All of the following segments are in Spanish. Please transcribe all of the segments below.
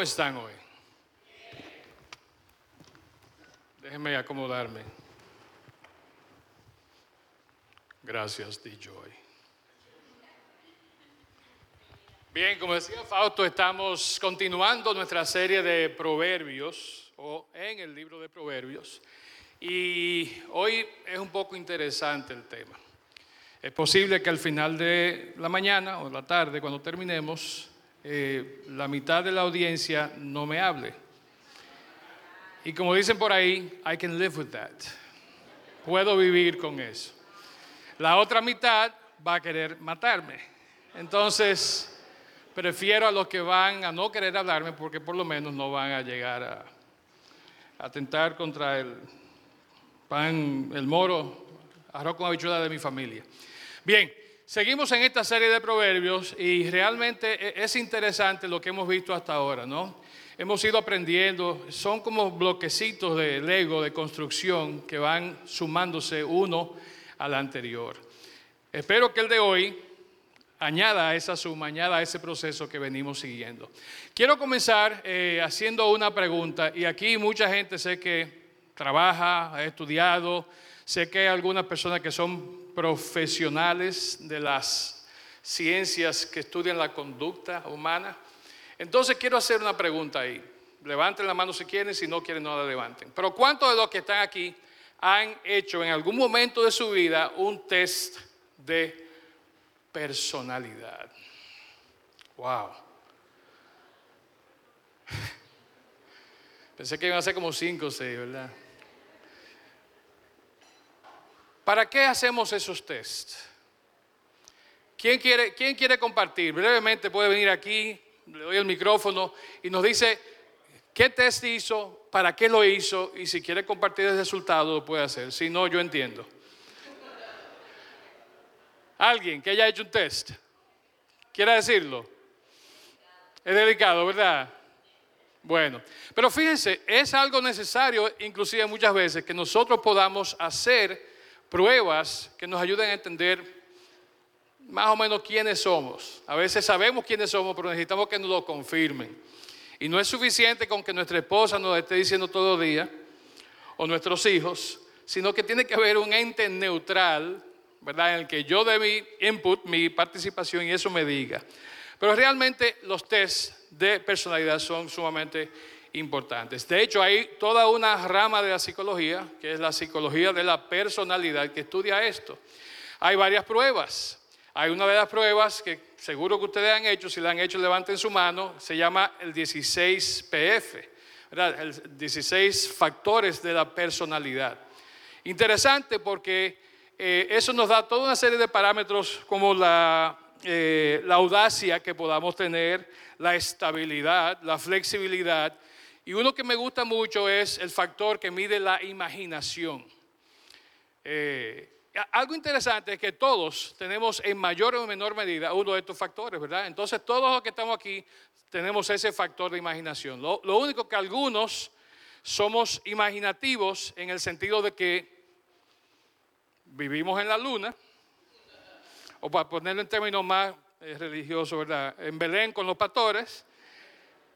¿Cómo están hoy? Déjenme acomodarme. Gracias, D-Joy. Bien, como decía Fausto, estamos continuando nuestra serie de proverbios, o en el libro de proverbios, y hoy es un poco interesante el tema. Es posible que al final de la mañana o la tarde, cuando terminemos, eh, la mitad de la audiencia no me hable. Y como dicen por ahí, I can live with that. Puedo vivir con eso. La otra mitad va a querer matarme. Entonces, prefiero a los que van a no querer hablarme porque por lo menos no van a llegar a atentar contra el pan, el moro, arroz con habichuela de mi familia. Bien, seguimos en esta serie de proverbios y realmente e, es interesante lo que hemos visto hasta ahora, ¿no? Hemos ido aprendiendo, son como bloquecitos de Lego, de construcción, que van sumándose uno al anterior. Espero que el de hoy añada a esa suma, añada a ese proceso que venimos siguiendo. Quiero comenzar eh, haciendo una pregunta, y aquí mucha gente sé que trabaja, ha estudiado, sé que hay algunas personas que son profesionales de las ciencias que estudian la conducta humana. Entonces quiero hacer una pregunta ahí. Levanten la mano si quieren, si no quieren no la levanten. Pero ¿cuántos de los que están aquí han hecho en algún momento de su vida un test de personalidad? Wow. Pensé que iban a ser como cinco o seis, ¿verdad? ¿Para qué hacemos esos tests? ¿Quién quiere, ¿Quién quiere compartir? Brevemente puede venir aquí, le doy el micrófono y nos dice qué test hizo, para qué lo hizo y si quiere compartir el resultado lo puede hacer. Si no, yo entiendo. Alguien que haya hecho un test, ¿quiere decirlo? Es delicado, ¿verdad? Bueno, pero fíjense, es algo necesario, inclusive muchas veces, que nosotros podamos hacer pruebas que nos ayuden a entender más o menos quiénes somos. A veces sabemos quiénes somos, pero necesitamos que nos lo confirmen. Y no es suficiente con que nuestra esposa nos esté diciendo todo el día, o nuestros hijos, sino que tiene que haber un ente neutral, ¿verdad? En el que yo dé mi input, mi participación y eso me diga. Pero realmente los test de personalidad son sumamente importantes. De hecho, hay toda una rama de la psicología, que es la psicología de la personalidad, que estudia esto. Hay varias pruebas. Hay una de las pruebas que seguro que ustedes han hecho, si la han hecho levanten su mano, se llama el 16PF, el 16 factores de la personalidad. Interesante porque eh, eso nos da toda una serie de parámetros como la, eh, la audacia que podamos tener, la estabilidad, la flexibilidad, y uno que me gusta mucho es el factor que mide la imaginación. Eh, algo interesante es que todos tenemos en mayor o menor medida uno de estos factores, ¿verdad? Entonces todos los que estamos aquí tenemos ese factor de imaginación. Lo, lo único que algunos somos imaginativos en el sentido de que vivimos en la luna, o para ponerlo en términos más eh, religiosos, ¿verdad? En Belén con los pastores,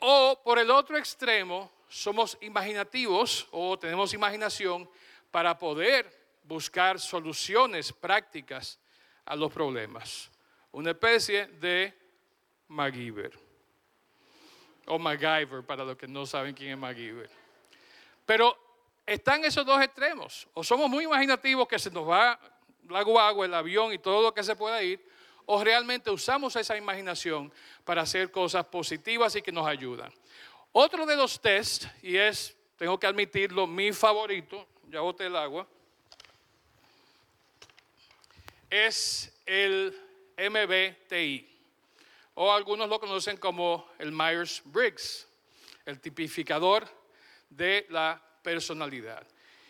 o por el otro extremo, somos imaginativos o tenemos imaginación para poder buscar soluciones prácticas a los problemas. Una especie de MacGyver. O MacGyver, para los que no saben quién es MacGyver. Pero están esos dos extremos. O somos muy imaginativos que se nos va la guagua, el avión y todo lo que se pueda ir, o realmente usamos esa imaginación para hacer cosas positivas y que nos ayudan. Otro de los tests, y es, tengo que admitirlo, mi favorito, ya boté el agua, es el MBTI, o algunos lo conocen como el Myers-Briggs, el tipificador de la personalidad.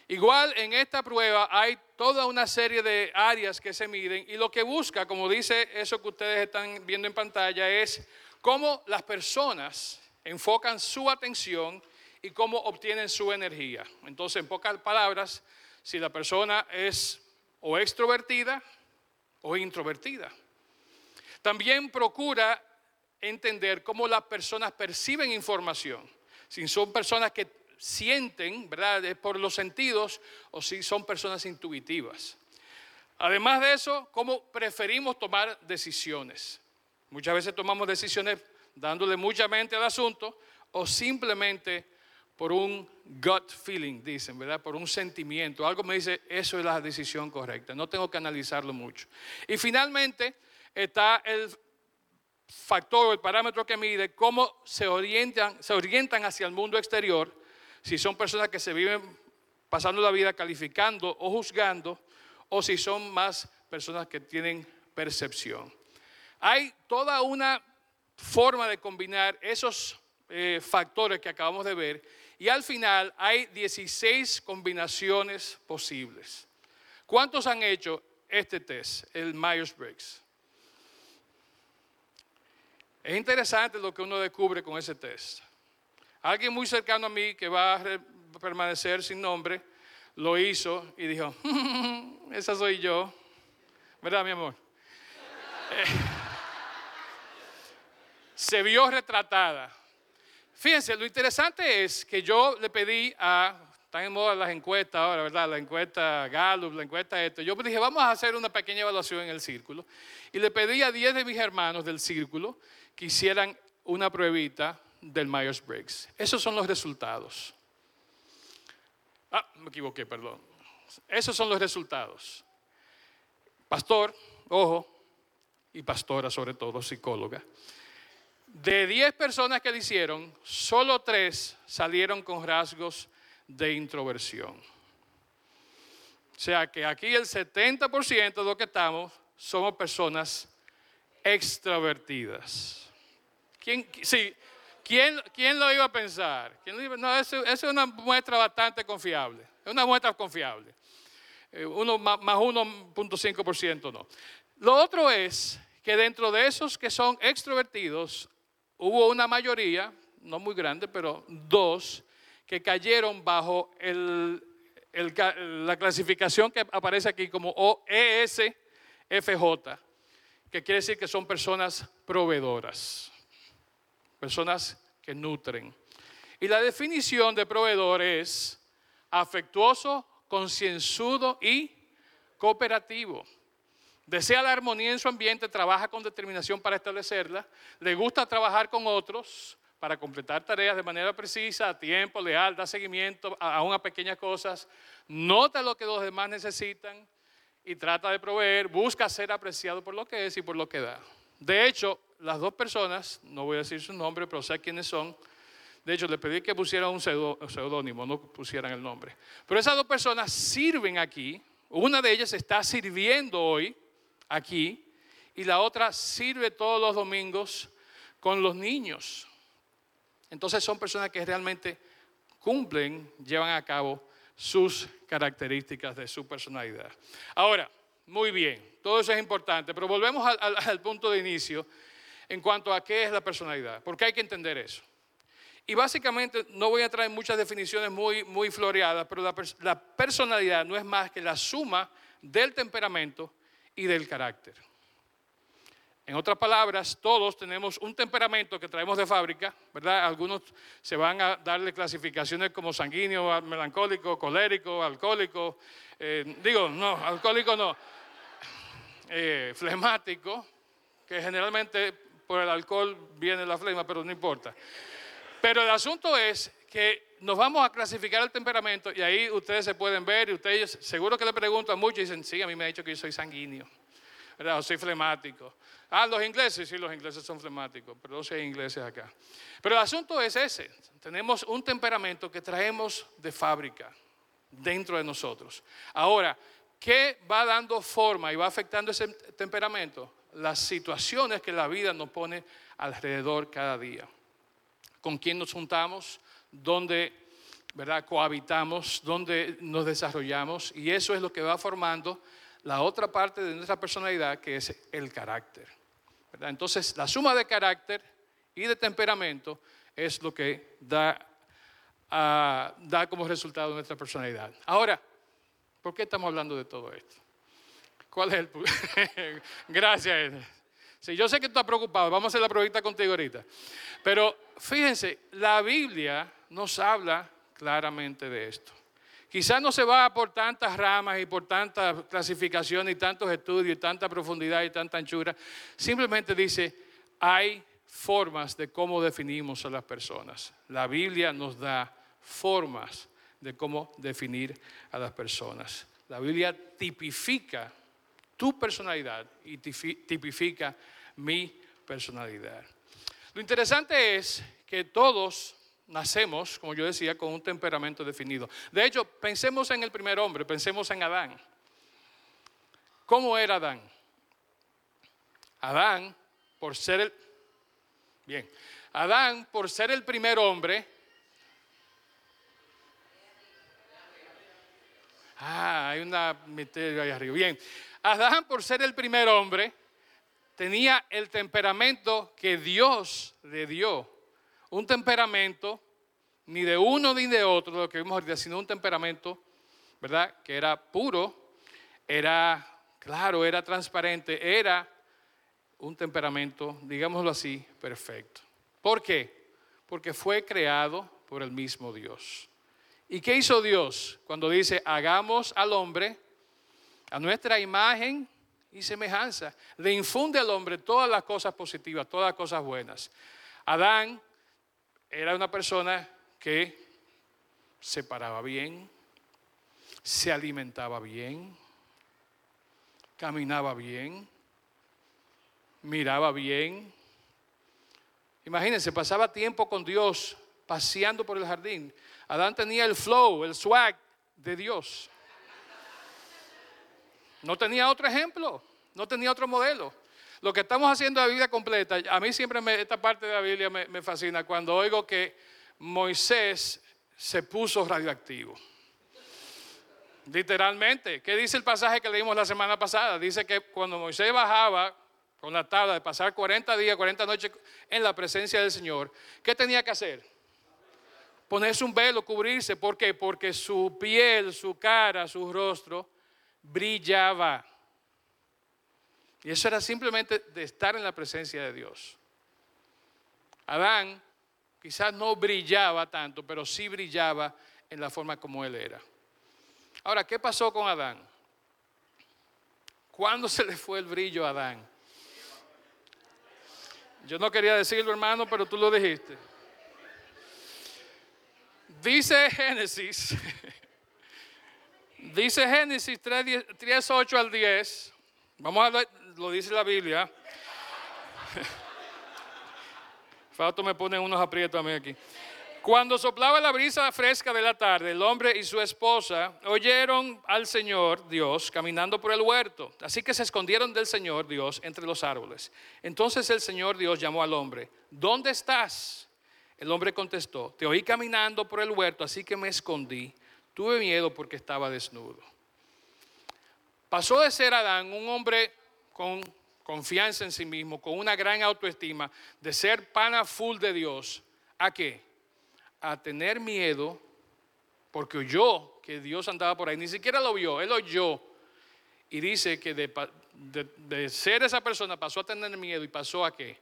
Igual en esta prueba hay toda una serie de áreas que se miden y lo que busca, como dice eso que ustedes están viendo en pantalla, es cómo las personas enfocan su atención y cómo obtienen su energía. Entonces, en pocas palabras, si la persona es o extrovertida o introvertida. También procura entender cómo las personas perciben información. Si son personas que sienten, ¿verdad? Por los sentidos o si son personas intuitivas. Además de eso, cómo preferimos tomar decisiones. Muchas veces tomamos decisiones dándole mucha mente al asunto o simplemente por un gut feeling, dicen, ¿verdad? Por un sentimiento. Algo me dice, eso es la decisión correcta. No tengo que analizarlo mucho. Y finalmente está el factor, el parámetro que mide cómo se orientan, se orientan hacia el mundo exterior. Si son personas que se viven pasando la vida calificando o juzgando, o si son más personas que tienen percepción. Hay toda una forma de combinar esos eh, factores que acabamos de ver y al final hay 16 combinaciones posibles. ¿Cuántos han hecho este test, el Myers-Briggs? Es interesante lo que uno descubre con ese test. Alguien muy cercano a mí que va a permanecer sin nombre lo hizo y dijo, esa soy yo. ¿Verdad, mi amor? Eh, se vio retratada. Fíjense, lo interesante es que yo le pedí a, están en moda las encuestas ahora, ¿verdad? La encuesta Gallup, la encuesta esto. Yo dije, vamos a hacer una pequeña evaluación en el círculo. Y le pedí a 10 de mis hermanos del círculo que hicieran una pruebita del Myers-Briggs. Esos son los resultados. Ah, me equivoqué, perdón. Esos son los resultados. Pastor, ojo, y pastora sobre todo, psicóloga. De 10 personas que lo hicieron, solo 3 salieron con rasgos de introversión. O sea que aquí el 70% de lo que estamos somos personas extrovertidas. ¿Quién, sí, ¿quién, quién lo iba a pensar? no, eso, es una muestra bastante confiable. Es una muestra confiable. Eh, uno, más 1.5% no. Lo otro es que dentro de esos que son extrovertidos, hubo una mayoría, no muy grande, pero dos, que cayeron bajo la clasificación que aparece aquí como OESFJ, que quiere decir que son personas proveedoras, personas que nutren. Y la definición de proveedor es afectuoso, concienzudo y cooperativo. Desea la armonía en su ambiente, trabaja con determinación para establecerla, le gusta trabajar con otros para completar tareas de manera precisa, a tiempo, leal, da seguimiento a, a pequeñas cosas, nota lo que los demás necesitan y trata de proveer, busca ser apreciado por lo que es y por lo que da. De hecho, las dos personas, no voy a decir su nombre, pero sé quiénes son, de hecho, le pedí que pusieran un seudónimo, no pusieran el nombre. Pero esas dos personas sirven aquí. Una de ellas está sirviendo hoy aquí y la otra sirve todos los domingos con los niños. Entonces son personas que realmente cumplen, llevan a cabo sus características de su personalidad. Ahora, muy bien, todo eso es importante, pero volvemos al, punto de inicio en cuanto a qué es la personalidad, porque hay que entender eso. Y básicamente no voy a traer muchas definiciones muy, muy floreadas, pero la personalidad no es más que la suma del temperamento y del carácter. En otras palabras, todos tenemos un temperamento que traemos de fábrica, ¿verdad? Algunos se van a darle clasificaciones como sanguíneo, melancólico, colérico, alcohólico. Eh, digo, no, alcohólico no. Eh, flemático, que generalmente por el alcohol viene la flema, pero no importa. Pero el asunto es que nos vamos a clasificar el temperamento y ahí ustedes se pueden ver y ustedes seguro que le preguntan mucho y dicen, sí, a mí me ha dicho que yo soy sanguíneo, ¿verdad? O soy flemático. Ah, los ingleses, sí, los ingleses son flemáticos, pero no sé ingleses acá. Pero el asunto es ese, tenemos un temperamento que traemos de fábrica dentro de nosotros. Ahora, ¿qué va dando forma y va afectando ese temperamento? Las situaciones que la vida nos pone alrededor cada día. Con quién nos juntamos, donde ¿verdad? cohabitamos, donde nos desarrollamos, y eso es lo que va formando la otra parte de nuestra personalidad, que es el carácter. Entonces, la suma de carácter y de temperamento es lo que da, ah, da como resultado nuestra personalidad. Ahora, ¿por qué estamos hablando de todo esto? ¿Cuál es el Gracias. Sí, yo sé que tú estás preocupado, vamos a hacer la pruebita contigo ahorita. Pero fíjense, la Biblia nos habla claramente de esto. Quizás no se va por tantas ramas y por tantas clasificaciones y tantos estudios y tanta profundidad y tanta anchura. Simplemente dice, hay formas de cómo definimos a las personas. La Biblia nos da formas de cómo definir a las personas. La Biblia tipifica tu personalidad y tipifica mi personalidad. Lo interesante es que todos nacemos, como yo decía, con un temperamento definido. De hecho, pensemos en el primer hombre, pensemos en Adán. ¿Cómo era Adán? Adán, por ser el... Bien, Adán, por ser el primer hombre... Ah, hay una misterio ahí arriba. Bien, Adán, por ser el primer hombre, tenía el temperamento que Dios le dio un temperamento, ni de uno ni de otro, lo que vimos ahorita, sino un temperamento, ¿verdad? Que era puro, era claro, era transparente, era un temperamento, digámoslo así, perfecto. ¿Por qué? Porque fue creado por el mismo Dios. ¿Y qué hizo Dios cuando dice, hagamos al hombre a nuestra imagen y semejanza? Le infunde al hombre todas las cosas positivas, todas las cosas buenas. Adán era una persona que se paraba bien, se alimentaba bien, caminaba bien, miraba bien. Imagínense, pasaba tiempo con Dios paseando por el jardín. Adán tenía el flow, el swag de Dios. No tenía otro ejemplo, no tenía otro modelo. Lo que estamos haciendo la vida completa, a mí siempre esta parte de la Biblia me, fascina cuando oigo que Moisés se puso radioactivo. Literalmente, ¿qué dice el pasaje que leímos la semana pasada? Dice que cuando Moisés bajaba con la tabla de pasar 40 días, 40 noches en la presencia del Señor, ¿qué tenía que hacer? Ponerse un velo, cubrirse. ¿Por qué? Porque su piel, su cara, su rostro brillaba. Y eso era simplemente de estar en la presencia de Dios. Adán quizás no brillaba tanto, pero sí brillaba en la forma como él era. Ahora, ¿qué pasó con Adán? ¿Cuándo se le fue el brillo a Adán? Yo no quería decirlo, hermano, pero tú lo dijiste. Dice Génesis, dice Génesis 3, 3 8 al 10. Vamos a ver, lo dice la Biblia. Fausto me pone unos aprietos a mí aquí. Cuando soplaba la brisa fresca de la tarde, el hombre y su esposa oyeron al Señor Dios caminando por el huerto. Así que se escondieron del Señor Dios entre los árboles. Entonces el Señor Dios llamó al hombre, ¿dónde estás? El hombre contestó, te oí caminando por el huerto, así que me escondí. Tuve miedo porque estaba desnudo. Pasó de ser Adán un hombre con confianza en sí mismo, con una gran autoestima, de ser pana full de Dios, ¿a qué? A tener miedo, porque oyó que Dios andaba por ahí, ni siquiera lo vio, él oyó. Y dice que de, de ser esa persona pasó a tener miedo y pasó a qué?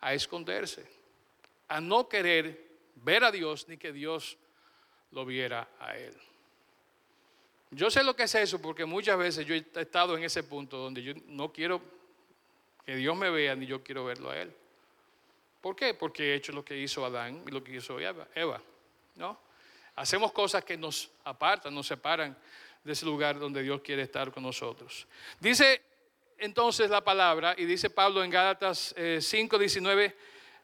A esconderse, a no querer ver a Dios ni que Dios lo viera a él. Yo sé lo que es eso porque muchas veces yo he estado en ese punto donde yo no quiero que Dios me vea ni yo quiero verlo a Él. ¿Por qué? Porque he hecho lo que hizo Adán y lo que hizo Eva. ¿no? Hacemos cosas que nos apartan, nos separan de ese lugar donde Dios quiere estar con nosotros. Dice entonces la palabra, y dice Pablo en Gálatas 5, 19,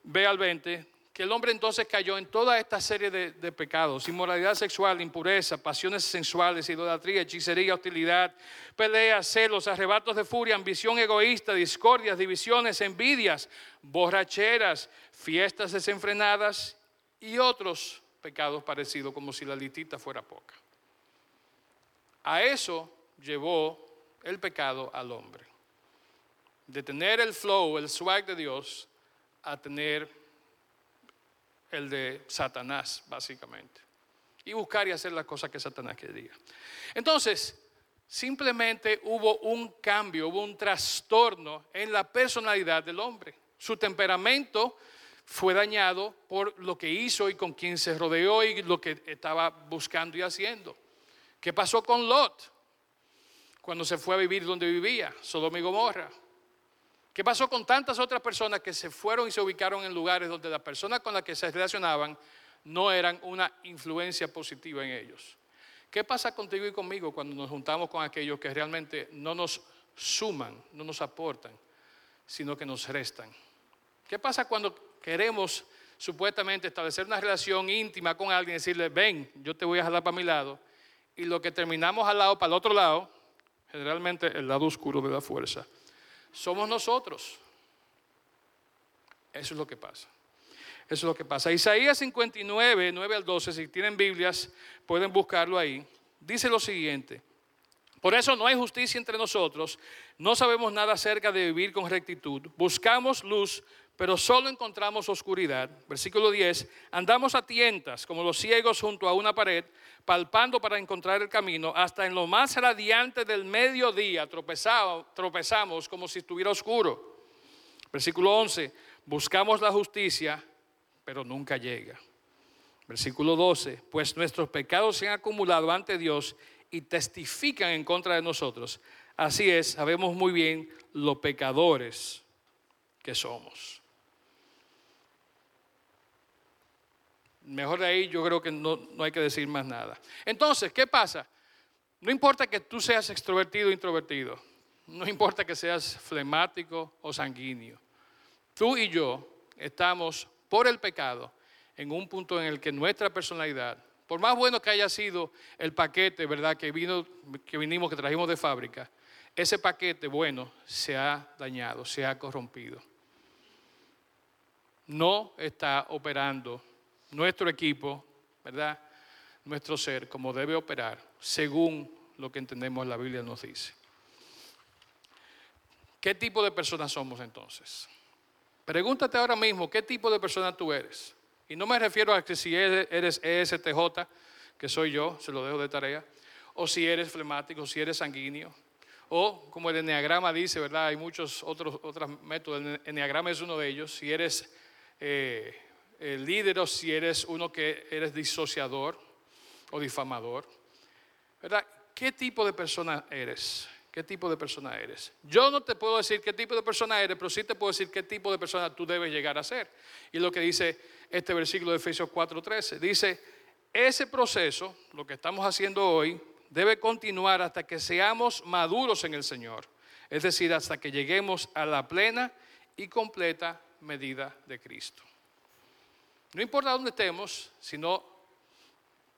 ve al 20, que el hombre entonces cayó en toda esta serie de, pecados, inmoralidad sexual, impureza, pasiones sensuales, idolatría, hechicería, hostilidad, peleas, celos, arrebatos de furia, ambición egoísta, discordias, divisiones, envidias, borracheras, fiestas desenfrenadas y otros pecados parecidos, como si la litita fuera poca. A eso llevó el pecado al hombre. De tener el flow, el swag de Dios, a tener el de Satanás, básicamente. Y buscar y hacer las cosas que Satanás quería. Entonces, simplemente hubo un cambio, hubo un trastorno en la personalidad del hombre. Su temperamento fue dañado por lo que hizo y con quien se rodeó y lo que estaba buscando y haciendo. ¿Qué pasó con Lot cuando se fue a vivir donde vivía, Sodoma y Gomorra? ¿Qué pasó con tantas otras personas que se fueron y se ubicaron en lugares donde las personas con las que se relacionaban no eran una influencia positiva en ellos? ¿Qué pasa contigo y conmigo cuando nos juntamos con aquellos que realmente no nos suman, no nos aportan, sino que nos restan? ¿Qué pasa cuando queremos supuestamente establecer una relación íntima con alguien y decirle, ven, yo te voy a jalar para mi lado? Y lo que terminamos al lado, para el otro lado, generalmente el lado oscuro de la fuerza, somos nosotros. Eso es lo que pasa. Eso es lo que pasa. Isaías 59, 9 al 12, si tienen Biblias, pueden buscarlo ahí. Dice lo siguiente. Por eso no hay justicia entre nosotros, no sabemos nada acerca de vivir con rectitud, buscamos luz, pero solo encontramos oscuridad. Versículo 10, andamos a tientas como los ciegos junto a una pared, palpando para encontrar el camino, hasta en lo más radiante del mediodía tropezamos como si estuviera oscuro. Versículo 11, buscamos la justicia, pero nunca llega. Versículo 12, pues nuestros pecados se han acumulado ante Dios y testifican en contra de nosotros. Así es, sabemos muy bien los pecadores que somos. Mejor de ahí yo creo que no, hay que decir más nada. Entonces, ¿qué pasa? No importa que tú seas extrovertido o introvertido. No importa que seas flemático o sanguíneo. Tú y yo estamos por el pecado en un punto en el que nuestra personalidad, por más bueno que haya sido el paquete, ¿verdad? Que vino que vinimos que trajimos de fábrica, ese paquete bueno se ha dañado, se ha corrompido. No está operando nuestro equipo, ¿verdad? Nuestro ser, como debe operar, según lo que entendemos la Biblia nos dice. ¿Qué tipo de personas somos entonces? Pregúntate ahora mismo, ¿qué tipo de persona tú eres? Y no me refiero a que si eres ESTJ, que soy yo, se lo dejo de tarea, o si eres flemático, si eres sanguíneo, o como el enneagrama dice, ¿verdad? Hay muchos otros, otros métodos, el enneagrama es uno de ellos, si eres eh, el líder o si eres uno que eres disociador o difamador. ¿Verdad? ¿Qué tipo de persona eres? ¿Qué tipo de persona eres? Yo no te puedo decir qué tipo de persona eres, pero sí te puedo decir qué tipo de persona tú debes llegar a ser. Y lo que dice este versículo de Efesios 4:13. Dice, ese proceso, lo que estamos haciendo hoy, debe continuar hasta que seamos maduros en el Señor. Es decir, hasta que lleguemos a la plena y completa medida de Cristo. No importa dónde estemos, sino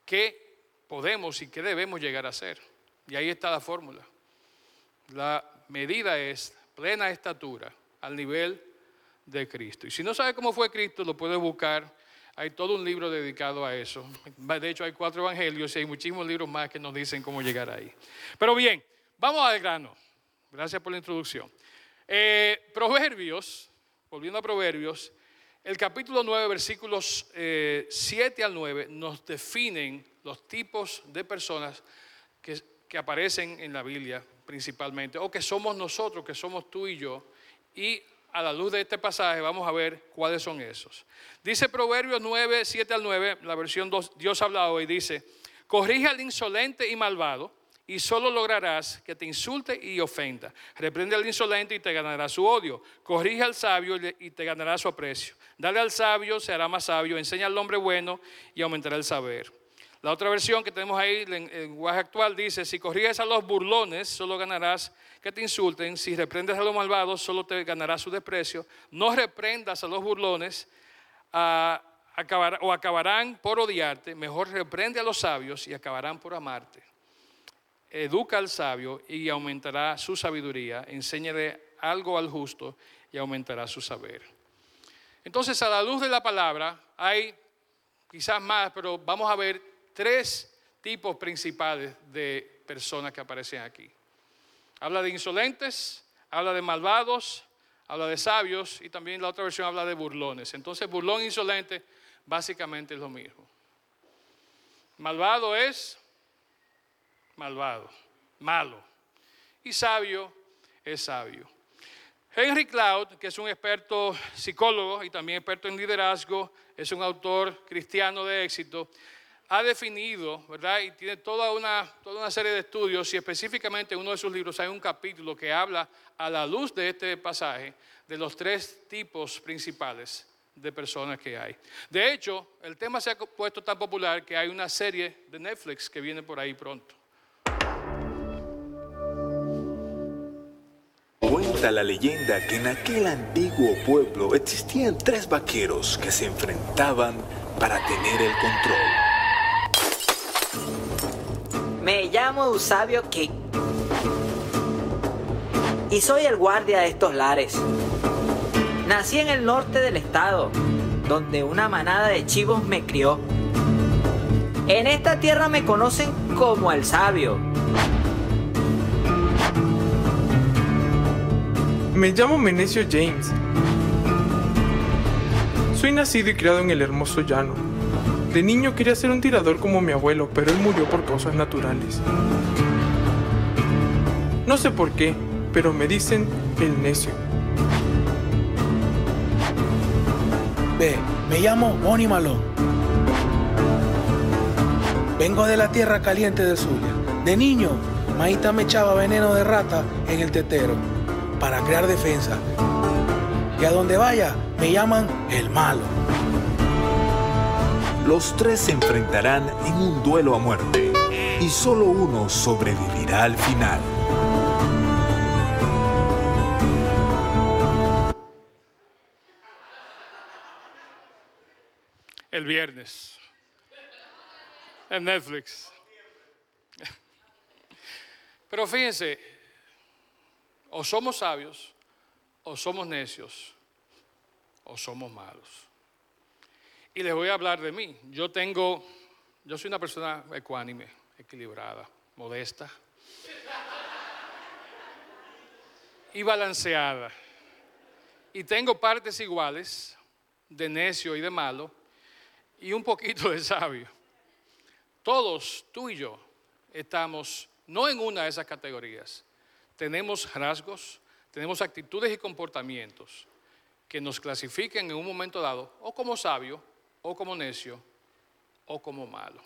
qué podemos y qué debemos llegar a ser. Y ahí está la fórmula. La medida es plena estatura al nivel de Cristo. Y si no sabe cómo fue Cristo, lo puede buscar. Hay todo un libro dedicado a eso. De hecho, hay cuatro evangelios y hay muchísimos libros más que nos dicen cómo llegar ahí. Pero bien, vamos al grano. Gracias por la introducción. Eh, proverbios, volviendo a Proverbios, el capítulo 9, versículos 7 eh, al 9, nos definen los tipos de personas que, que aparecen en la Biblia principalmente, o que somos nosotros, que somos tú y yo, y a la luz de este pasaje vamos a ver cuáles son esos. Dice Proverbios 9, 7 al 9, la versión Dios habla hoy, dice, corrige al insolente y malvado y solo lograrás que te insulte y ofenda. Reprende al insolente y te ganará su odio. Corrige al sabio y te ganará su aprecio. Dale al sabio, se hará más sabio. Enseña al hombre bueno y aumentará el saber. La otra versión que tenemos ahí, en lenguaje actual, dice, si corriges a los burlones, solo ganarás que te insulten. Si reprendes a los malvados, solo te ganará su desprecio. No reprendas a los burlones o acabarán por odiarte. Mejor reprende a los sabios y acabarán por amarte educa al sabio y aumentará su sabiduría, enséñale algo al justo y aumentará su saber. Entonces, a la luz de la palabra, hay quizás más, pero vamos a ver tres tipos principales de personas que aparecen aquí. Habla de insolentes, habla de malvados, habla de sabios y también la otra versión habla de burlones. Entonces, burlón e insolente básicamente es lo mismo. Malvado es malvado, malo. y sabio es sabio. Henry Cloud, que es un experto psicólogo y también experto en liderazgo, es un autor cristiano de éxito, ha definido, ¿verdad? Y tiene toda una, toda una serie de estudios y específicamente en uno de sus libros hay un capítulo que habla a la luz de este pasaje de los tres tipos principales de personas que hay. De hecho, el tema se ha puesto tan popular que hay una serie de Netflix que viene por ahí pronto. La leyenda que en aquel antiguo pueblo existían tres vaqueros que se enfrentaban para tener el control. Me llamo Eusabio King y soy el guardia de estos lares. Nací en el norte del estado, donde una manada de chivos me crió. En esta tierra me conocen como el sabio. Me llamo Menecio James. Soy nacido y criado en el hermoso llano. De niño quería ser un tirador como mi abuelo, pero él murió por causas naturales. No sé por qué, pero me dicen el necio. me llamo Bonnie Malone. Vengo de la tierra caliente de Zulia. De niño, Maíta me echaba veneno de rata en el tetero para crear defensa. Y a donde vaya, me llaman el malo. Los tres se enfrentarán en un duelo a muerte y solo uno sobrevivirá al final. el viernes en Netflix. Pero fíjense, o somos sabios, o somos necios, o somos malos. Y les voy a hablar de mí. Yo tengo, yo soy una persona ecuánime, equilibrada, modesta y balanceada. Y tengo partes iguales de necio y de malo y un poquito de sabio. Todos, tú y yo, estamos no en una de esas categorías. Tenemos rasgos, tenemos actitudes y comportamientos que nos clasifiquen en un momento dado o como sabio, o como necio, o como malo.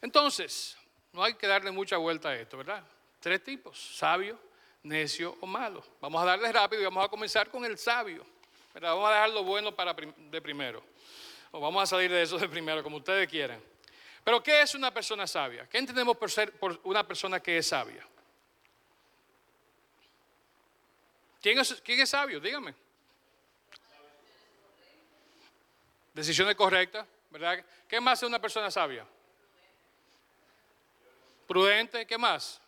Entonces, no hay que darle mucha vuelta a esto, ¿verdad? Tres tipos, sabio, necio o malo. Vamos a darle rápido y vamos a comenzar con el sabio. Vamos a dejar lo bueno para de primero vamos a salir de eso de primero, como ustedes quieran. Pero ¿qué es una persona sabia? ¿Qué entendemos por ser por una persona que es sabia? ¿Quién es, sabio? Dígame. Decisiones correctas, ¿verdad? ¿Qué más es una persona sabia? Prudente, ¿qué más?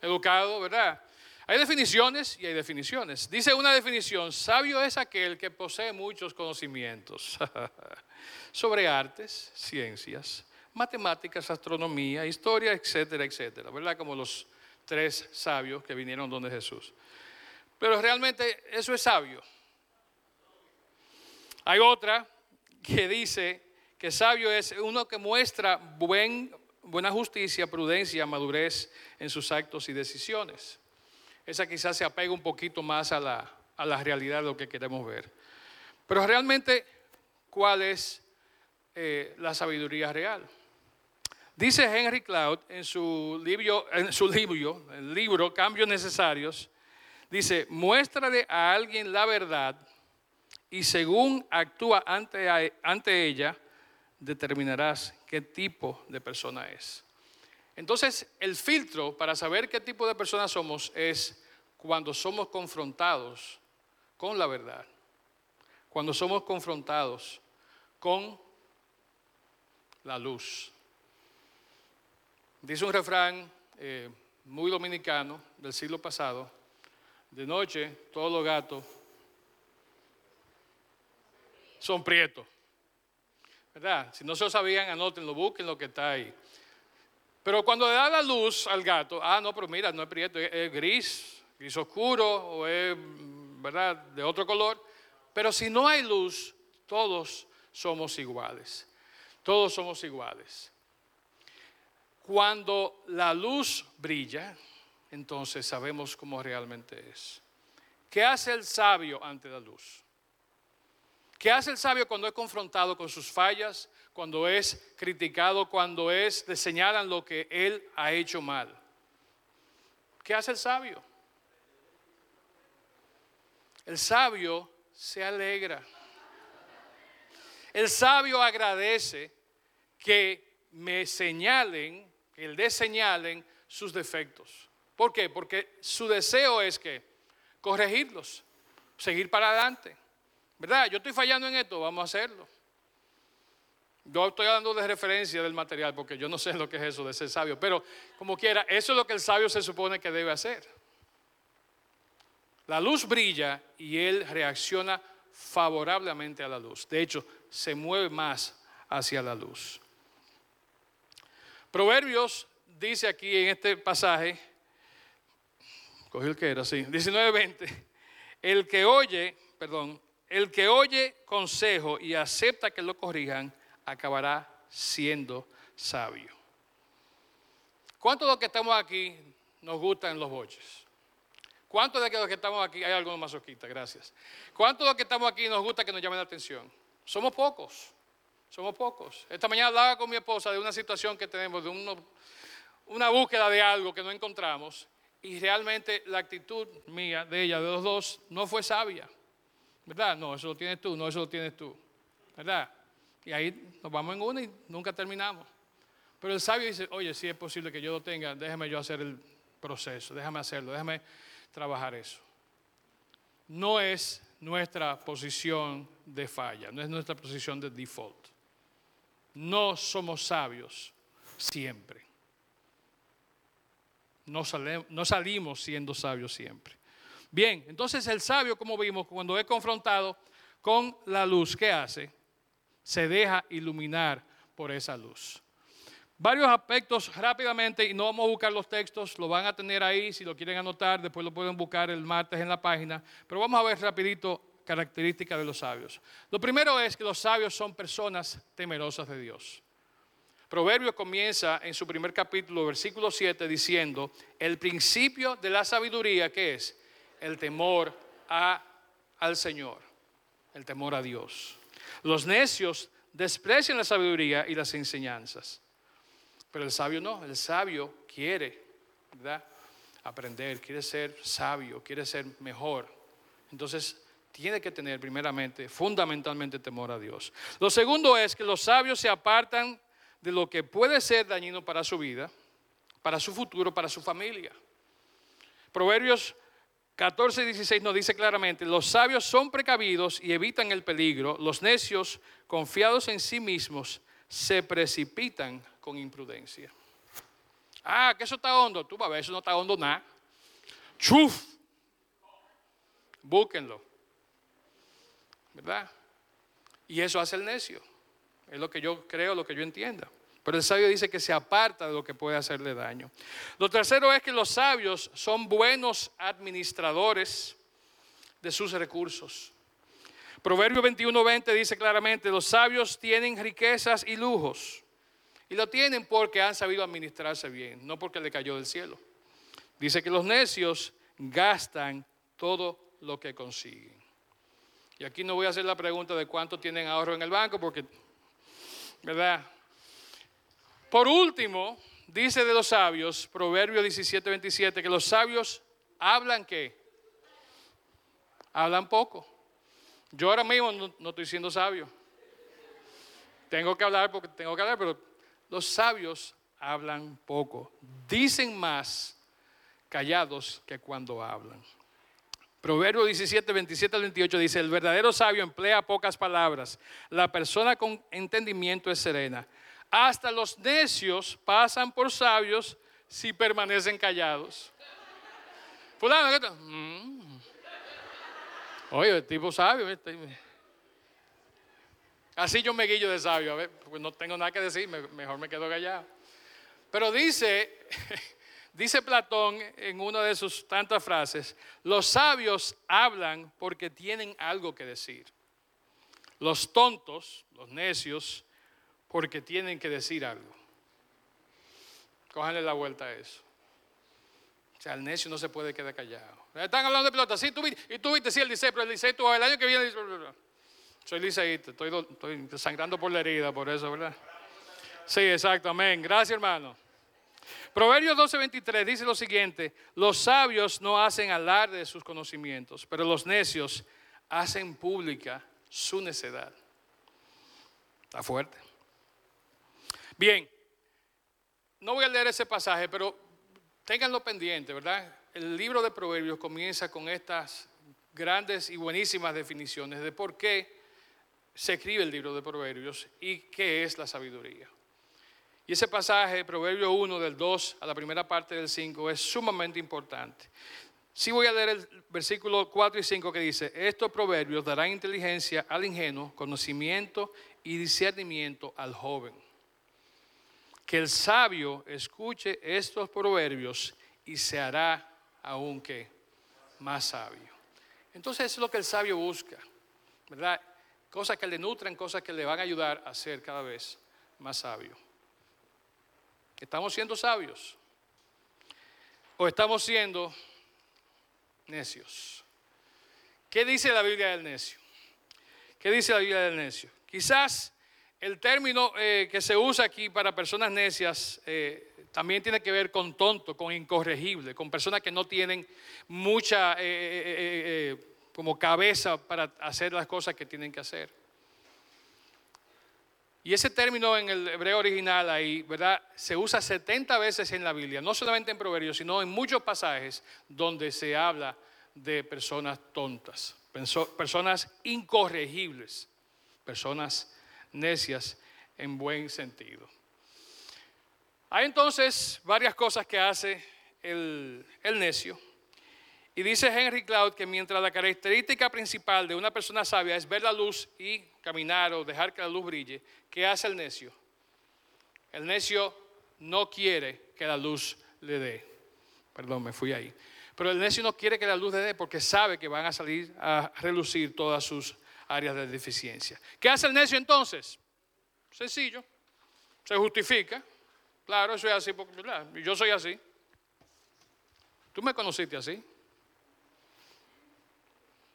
Educado, ¿verdad? Hay definiciones y hay definiciones. Dice una definición, sabio es aquel que posee muchos conocimientos sobre artes, ciencias, matemáticas, astronomía, historia, etcétera, etcétera, ¿verdad? Como los tres sabios que vinieron donde Jesús. Pero realmente eso es sabio. Hay otra que dice que sabio es uno que muestra buen, buena justicia, prudencia, madurez en sus actos y decisiones. Esa quizás se apega un poquito más a la, a realidad de lo que queremos ver. Pero realmente, ¿cuál es eh, la sabiduría real? Dice Henry Cloud en su libro, en su libro, libro Cambios Necesarios, dice, muéstrale a alguien la verdad y según actúa ante, ante ella, determinarás qué tipo de persona es. Entonces, el filtro para saber qué tipo de persona somos es cuando somos confrontados con la verdad, cuando somos confrontados con la luz. Dice un refrán eh, muy dominicano del siglo pasado, de noche todos los gatos son prietos. ¿Verdad? Si no se lo sabían, anótenlo, busquen lo que está ahí. Pero cuando le da la luz al gato, ah, no, pero mira, no es prieto, es, gris, gris oscuro o es, ¿verdad?, de otro color. Pero si no hay luz, todos somos iguales. Todos somos iguales. Cuando la luz brilla, entonces sabemos cómo realmente es. ¿Qué hace el sabio ante la luz? ¿Qué hace el sabio cuando es confrontado con sus fallas, cuando es criticado, cuando es le señalan lo que él ha hecho mal? ¿Qué hace el sabio? El sabio se alegra. El sabio agradece que me señalen, el de señalen sus defectos. ¿Por qué? Porque su deseo es que corregirlos, seguir para adelante. ¿Verdad? Yo estoy fallando en esto, vamos a hacerlo. Yo estoy hablando de referencia del material porque yo no sé lo que es eso de ser sabio, pero como quiera, eso es lo que el sabio se supone que debe hacer. La luz brilla y él reacciona favorablemente a la luz. De hecho, se mueve más hacia la luz. Proverbios dice aquí en este pasaje, cogí el que era, sí, 19:20, el que oye, perdón, el que oye consejo y acepta que lo corrijan, acabará siendo sabio. ¿Cuántos de los que estamos aquí nos gustan los boches? ¿Cuántos de los que estamos aquí, hay algunos masoquistas, gracias. ¿Cuántos de los que estamos aquí nos gusta que nos llamen la atención? Somos pocos, somos pocos. Esta mañana hablaba con mi esposa de una situación que tenemos, de una búsqueda de algo que no encontramos y realmente la actitud mía, de ella, de los dos, no fue sabia. ¿Verdad? No, eso lo tienes tú, no, eso lo tienes tú. ¿Verdad? Y ahí nos vamos en una y nunca terminamos. Pero el sabio dice, oye, si es posible que yo lo tenga, déjame yo hacer el proceso, déjame hacerlo, déjame trabajar eso. No es nuestra posición de falla, no es nuestra posición de default. No somos sabios siempre. No, salimos siendo sabios siempre. Bien, entonces el sabio, como vimos, cuando es confrontado con la luz, ¿qué hace? Se deja iluminar por esa luz. Varios aspectos rápidamente, y no vamos a buscar los textos, lo van a tener ahí, si lo quieren anotar, después lo pueden buscar el martes en la página, pero vamos a ver rapidito características de los sabios. Lo primero es que los sabios son personas temerosas de Dios. Proverbios comienza en su primer capítulo, versículo 7, diciendo, el principio de la sabiduría, ¿qué es? El temor a, al Señor, el temor a Dios. Los necios desprecian la sabiduría y las enseñanzas. Pero el sabio no, el sabio quiere. Aprender, quiere ser sabio, quiere ser mejor. Entonces, tiene que tener primeramente, fundamentalmente, temor a Dios. Lo segundo es que los sabios se apartan de lo que puede ser dañino para su vida, para su futuro, para su familia. Proverbios 14 y 16 nos dice claramente, los sabios son precavidos y evitan el peligro, los necios, confiados en sí mismos, se precipitan con imprudencia. Ah, que eso está hondo. Tú vas a ver, eso no está hondo nada. Chuf. Búsquenlo. ¿Verdad? Y eso hace el necio. Es lo que yo creo, lo que yo entienda. Pero el sabio dice que se aparta de lo que puede hacerle daño. Lo tercero es que los sabios son buenos administradores de sus recursos. Proverbio 21:20 dice claramente, los sabios tienen riquezas y lujos. Y lo tienen porque han sabido administrarse bien, no porque le cayó del cielo. Dice que los necios gastan todo lo que consiguen. Y aquí no voy a hacer la pregunta de cuánto tienen ahorro en el banco porque, ¿verdad? Por último, dice de los sabios, Proverbio 17, 27, que los sabios hablan qué? Hablan poco. Yo ahora mismo no, no estoy siendo sabio. Tengo que hablar porque tengo que hablar, pero los sabios hablan poco, dicen más callados que cuando hablan. Proverbio 17, 27 al 28 dice, el verdadero sabio emplea pocas palabras, la persona con entendimiento es serena. Hasta los necios pasan por sabios si permanecen callados. Fulano, mm. Oye, el tipo sabio. Así yo me guillo de sabio, a ver, porque no tengo nada que decir, mejor me quedo callado. Pero dice, dice Platón en una de sus tantas frases, los sabios hablan porque tienen algo que decir. Los tontos, los necios, porque tienen que decir algo. Cójanle la vuelta a eso. O sea, el necio no se puede quedar callado. Están hablando de pelota, sí, tú viste, y tú viste, sí, el Licey, pero el Licey, tú, el año que viene, soy liceísta, estoy, estoy sangrando por la herida, por eso, ¿verdad? Sí, exacto, amén. Gracias, hermano. Proverbios 12:23 dice lo siguiente, los sabios no hacen alarde de sus conocimientos, pero los necios hacen pública su necedad. Está fuerte. Bien, no voy a leer ese pasaje, pero ténganlo pendiente, ¿verdad? El libro de Proverbios comienza con estas grandes y buenísimas definiciones de por qué se escribe el libro de Proverbios y qué es la sabiduría. Y ese pasaje, Proverbio 1, del 2 a la primera parte del 5, es sumamente importante. Sí voy a leer el versículo 4 y 5 que dice, estos proverbios darán inteligencia al ingenuo, conocimiento y discernimiento al joven. Que el sabio escuche estos proverbios y se hará aún que más sabio. Entonces eso es lo que el sabio busca, ¿verdad? Cosas que le nutran, cosas que le van a ayudar a ser cada vez más sabio. ¿Estamos siendo sabios? ¿O estamos siendo necios? ¿Qué dice la Biblia del necio? ¿Qué dice la Biblia del necio? Quizás el término eh, que se usa aquí para personas necias eh, también tiene que ver con tonto, con incorregible, con personas que no tienen mucha eh, eh, como cabeza para hacer las cosas que tienen que hacer. Y ese término en el hebreo original ahí, ¿verdad? Se usa 70 veces en la Biblia, no solamente en Proverbios, sino en muchos pasajes donde se habla de personas tontas, perso- personas incorregibles, personas necias en buen sentido. Hay entonces varias cosas que hace el, el necio. Y dice Henry Cloud que mientras la característica principal de una persona sabia es ver la luz y caminar o dejar que la luz brille, ¿qué hace el necio? El necio no quiere que la luz le dé. Perdón, me fui ahí. Pero el necio no quiere que la luz le dé porque sabe que van a salir a relucir todas sus áreas de deficiencia. ¿Qué hace el necio entonces? Sencillo. Se justifica. Claro, es así porque yo soy así. Tú me conociste así.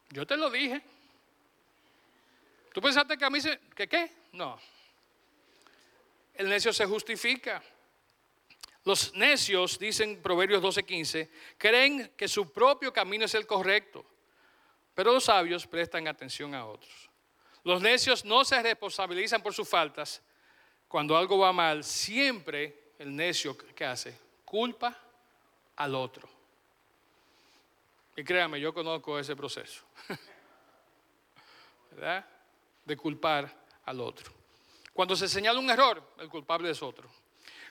Yo te lo dije. ¿Tú pensaste que a mí se... ¿Que qué? No. El necio se justifica. Los necios, dicen Proverbios 12:15, creen que su propio camino es el correcto, pero los sabios prestan atención a otros. Los necios no se responsabilizan por sus faltas. Cuando algo va mal, siempre el necio, ¿qué hace? Culpa al otro. Y créame, yo conozco ese proceso. ¿Verdad? De culpar al otro. Cuando se señala un error, el culpable es otro.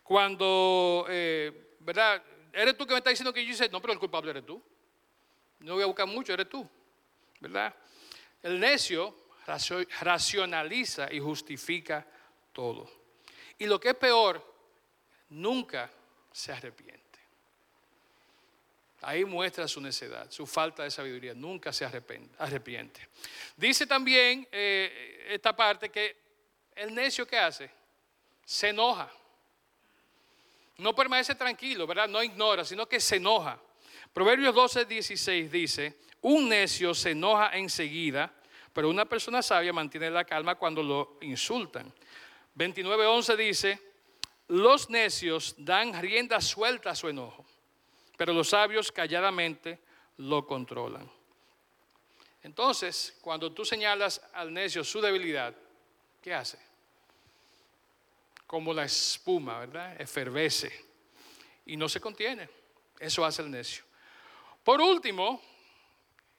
Cuando, eh, ¿verdad? Eres tú que me estás diciendo que yo hice, no, pero el culpable eres tú. No voy a buscar mucho, eres tú. ¿Verdad? El necio racio- racionaliza y justifica todo. Y lo que es peor, nunca se arrepiente. Ahí muestra su necedad, su falta de sabiduría. Nunca se arrepiente. Dice también eh, esta parte que el necio que hace se enoja. No permanece tranquilo, ¿verdad? No ignora, sino que se enoja. Proverbios 12, 16 dice, un necio se enoja enseguida, pero una persona sabia mantiene la calma cuando lo insultan. 29, 11 dice, los necios dan rienda suelta a su enojo, pero los sabios calladamente lo controlan. Entonces, cuando tú señalas al necio su debilidad, ¿qué hace? Como la espuma, ¿verdad? Efervece y no se contiene. Eso hace el necio. Por último,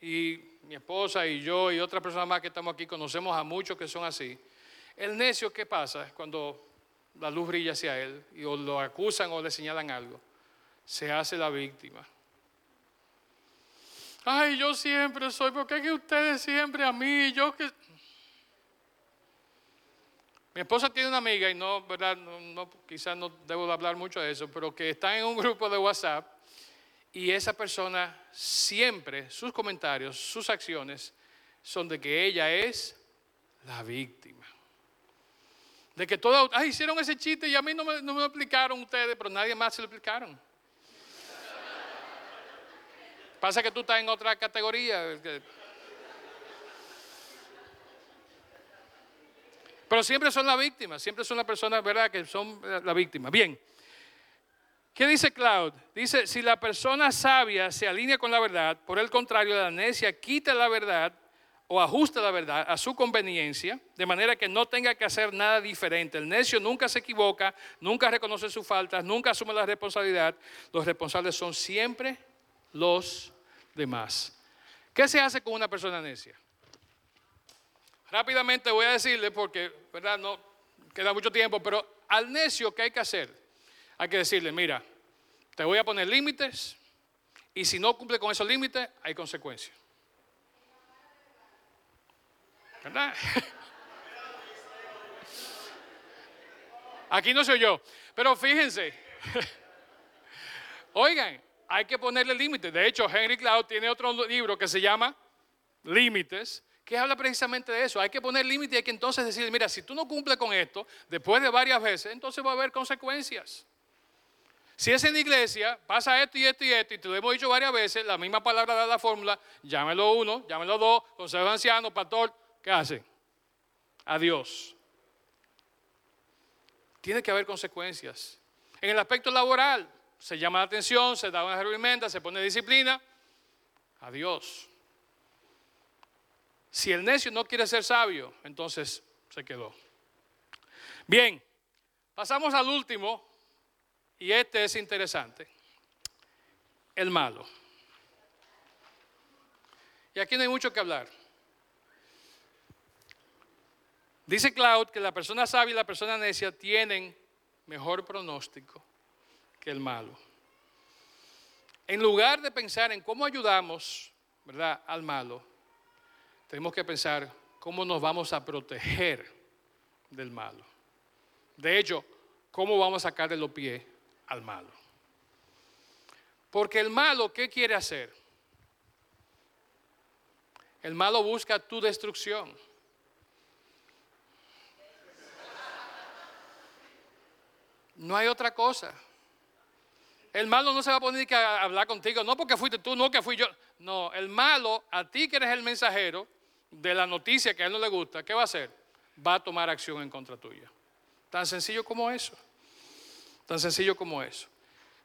y mi esposa y yo y otra persona más que estamos aquí conocemos a muchos que son así. El necio, ¿qué pasa cuando la luz brilla hacia él y o lo acusan o le señalan algo? Se hace la víctima. Ay, yo siempre soy, porque es que ustedes siempre a mí, yo que... Mi esposa tiene una amiga, y no, ¿verdad? No, no, quizás no debo de hablar mucho de eso, pero que está en un grupo de WhatsApp y esa persona siempre, sus comentarios, sus acciones, son de que ella es la víctima. De que todos, ay, hicieron ese chiste y a mí no me, no me lo explicaron ustedes, pero nadie más se lo explicaron. Pasa que tú estás en otra categoría. Pero siempre son las víctimas, siempre son las personas, ¿verdad?, que son la víctima. Bien. ¿Qué dice Cloud? Dice, si la persona sabia se alinea con la verdad, por el contrario, la necia quita la verdad o ajusta la verdad a su conveniencia, de manera que no tenga que hacer nada diferente. El necio nunca se equivoca, nunca reconoce sus faltas, nunca asume la responsabilidad. Los responsables son siempre los demás. ¿Qué se hace con una persona necia? Rápidamente voy a decirle, porque ¿verdad? no queda mucho tiempo, pero al necio, ¿qué hay que hacer? Hay que decirle, mira, te voy a poner límites y si no cumple con esos límites, hay consecuencias. ¿Verdad? Aquí no soy yo, pero fíjense. Oigan, hay que ponerle límites. De hecho, Henry Cloud tiene otro libro que se llama Límites, que habla precisamente de eso. Hay que poner límites y hay que entonces decir, mira, si tú no cumples con esto, después de varias veces, entonces va a haber consecuencias. Si es en iglesia, pasa esto y esto y esto, y te lo hemos dicho varias veces, la misma palabra da la fórmula, llámelo uno, llámelo dos, consejo anciano, pastor, ¿qué hace? Adiós. Tiene que haber consecuencias. En el aspecto laboral, se llama la atención, se da una reprimenda, se pone disciplina. Adiós. Si el necio no quiere ser sabio, entonces se quedó. Bien, pasamos al último, y este es interesante. El malo. Y aquí no hay mucho que hablar. Dice Cloud que la persona sabia y la persona necia tienen mejor pronóstico que el malo. En lugar de pensar en cómo ayudamos, ¿verdad?, al malo, tenemos que pensar cómo nos vamos a proteger del malo. De hecho, cómo vamos a sacarle los pies al malo. Porque el malo, ¿qué quiere hacer? El malo busca tu destrucción. No hay otra cosa. El malo no se va a poner a hablar contigo, no porque fuiste tú, no que fui yo. No, el malo, a ti que eres el mensajero de la noticia que a él no le gusta, ¿qué va a hacer? Va a tomar acción en contra tuya. Tan sencillo como eso. Tan sencillo como eso.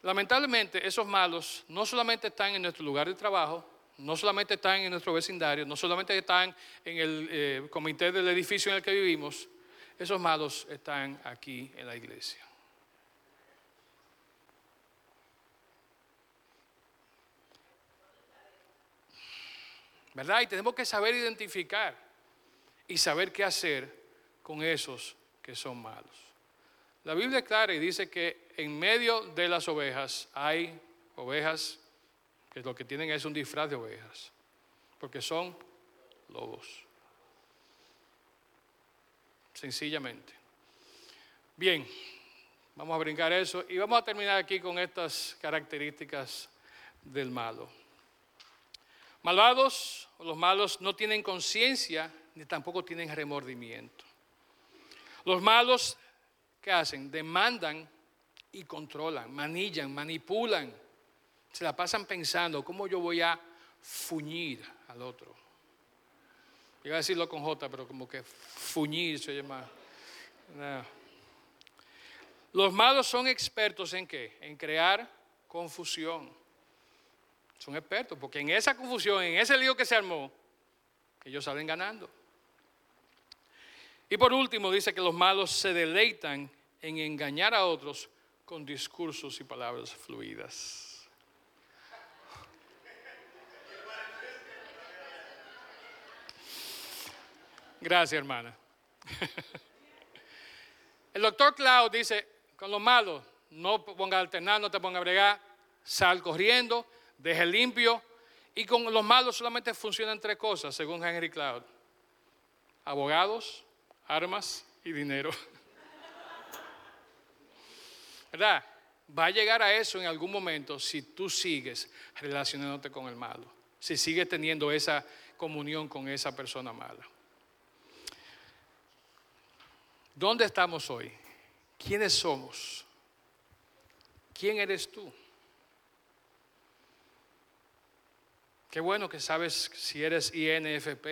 Lamentablemente, esos malos no solamente están en nuestro lugar de trabajo, no solamente están en nuestro vecindario, no solamente están en el eh, comité del edificio en el que vivimos, esos malos están aquí en la iglesia. ¿Verdad? Y tenemos que saber identificar y saber qué hacer con esos que son malos. La Biblia es clara y dice que en medio de las ovejas hay ovejas que lo que tienen es un disfraz de ovejas, porque son lobos. Sencillamente. Bien, vamos a brincar eso y vamos a terminar aquí con estas características del malo. Malvados o los malos no tienen conciencia ni tampoco tienen remordimiento. Los malos, ¿qué hacen? Demandan y controlan, manillan, manipulan. Se la pasan pensando, ¿cómo yo voy a fuñir al otro? Iba a decirlo con J, pero como que fuñir se llama. Los malos son expertos en qué? En crear confusión. Son expertos, porque en esa confusión, en ese lío que se armó, ellos salen ganando. Y por último, dice que los malos se deleitan en engañar a otros con discursos y palabras fluidas. Gracias, hermana. El doctor Cloud dice, con los malos, no ponga alternar, no te ponga a bregar, sal corriendo, deje limpio. Y con los malos solamente funcionan tres cosas, según Henry Cloud. Abogados, armas y dinero. ¿Verdad? Va a llegar a eso en algún momento si tú sigues relacionándote con el malo, si sigues teniendo esa comunión con esa persona mala. ¿Dónde estamos hoy? ¿Quiénes somos? ¿Quién eres tú? Qué bueno que sabes si eres INFP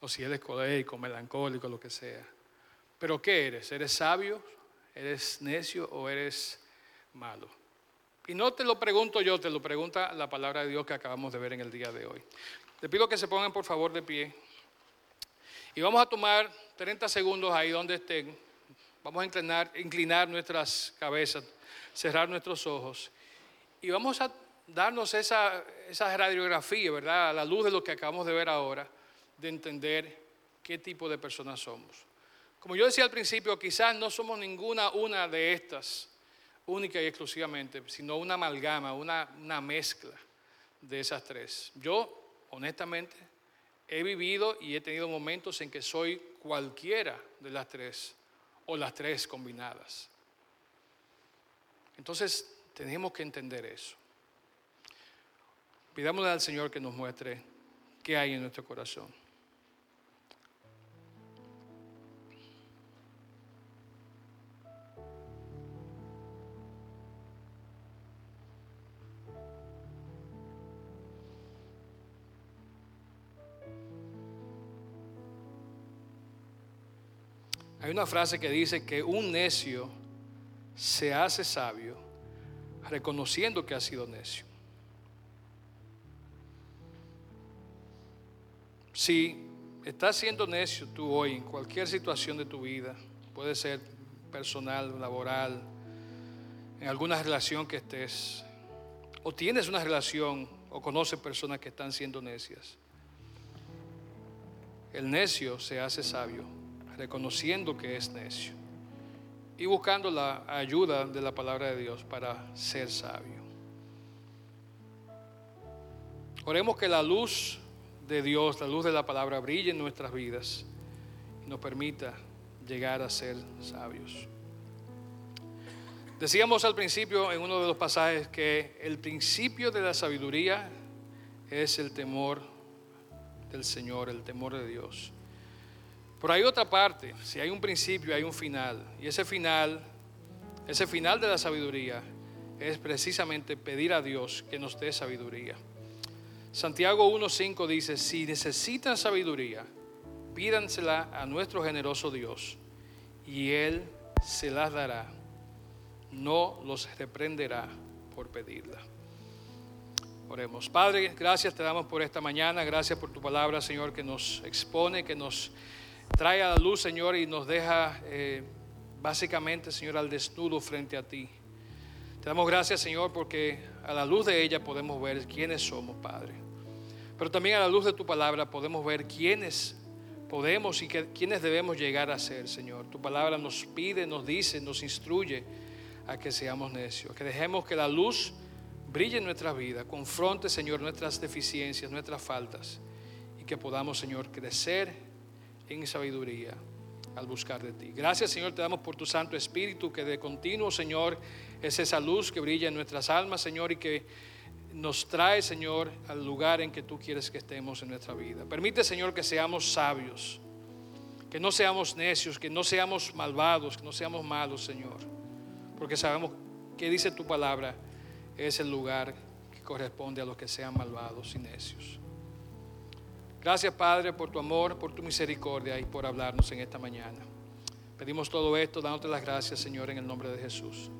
o si eres colérico, melancólico, lo que sea. Pero ¿qué eres? ¿Eres sabio? ¿Eres necio o eres malo? Y no te lo pregunto yo, te lo pregunta la palabra de Dios que acabamos de ver en el día de hoy. Te pido que se pongan por favor de pie. Y vamos a tomar 30 segundos ahí donde estén. Vamos a inclinar, inclinar nuestras cabezas, cerrar nuestros ojos. Y vamos a darnos esa, esa radiografía, ¿verdad? A la luz de lo que acabamos de ver ahora, de entender qué tipo de personas somos. Como yo decía al principio, quizás no somos ninguna una de estas, única y exclusivamente, sino una amalgama, una, una mezcla de esas tres. Yo, honestamente, he vivido y he tenido momentos en que soy cualquiera de las tres o las tres combinadas. Entonces, tenemos que entender eso. Pidámosle al Señor que nos muestre qué hay en nuestro corazón. Hay una frase que dice que un necio se hace sabio reconociendo que ha sido necio. Si estás siendo necio tú hoy en cualquier situación de tu vida, puede ser personal, laboral, en alguna relación que estés, o tienes una relación o conoces personas que están siendo necias, el necio se hace sabio reconociendo que es necio y buscando la ayuda de la palabra de Dios para ser sabio. Oremos que la luz de Dios, la luz de la palabra, brille en nuestras vidas y nos permita llegar a ser sabios. Decíamos al principio en uno de los pasajes que el principio de la sabiduría es el temor del Señor, el temor de Dios. Pero hay otra parte, si hay un principio, hay un final. Y ese final, ese final de la sabiduría es precisamente pedir a Dios que nos dé sabiduría. Santiago 1.5 dice, si necesitan sabiduría, pídansela a nuestro generoso Dios y Él se las dará. No los reprenderá por pedirla. Oremos. Padre, gracias te damos por esta mañana. Gracias por tu palabra, Señor, que nos expone, que nos trae a la luz, Señor, y nos deja eh, básicamente, Señor, al desnudo frente a ti. Te damos gracias, Señor, porque a la luz de ella podemos ver quiénes somos, Padre. Pero también a la luz de tu palabra podemos ver quiénes podemos y quiénes debemos llegar a ser, Señor. Tu palabra nos pide, nos dice, nos instruye a que seamos necios, que dejemos que la luz brille en nuestra vida, confronte, Señor, nuestras deficiencias, nuestras faltas, y que podamos, Señor, crecer en sabiduría al buscar de ti. Gracias Señor, te damos por tu Santo Espíritu que de continuo Señor es esa luz que brilla en nuestras almas Señor y que nos trae Señor al lugar en que tú quieres que estemos en nuestra vida. Permite Señor que seamos sabios, que no seamos necios, que no seamos malvados, que no seamos malos Señor, porque sabemos que dice tu palabra es el lugar que corresponde a los que sean malvados y necios. Gracias Padre por tu amor, por tu misericordia y por hablarnos en esta mañana. Pedimos todo esto dándote las gracias Señor en el nombre de Jesús.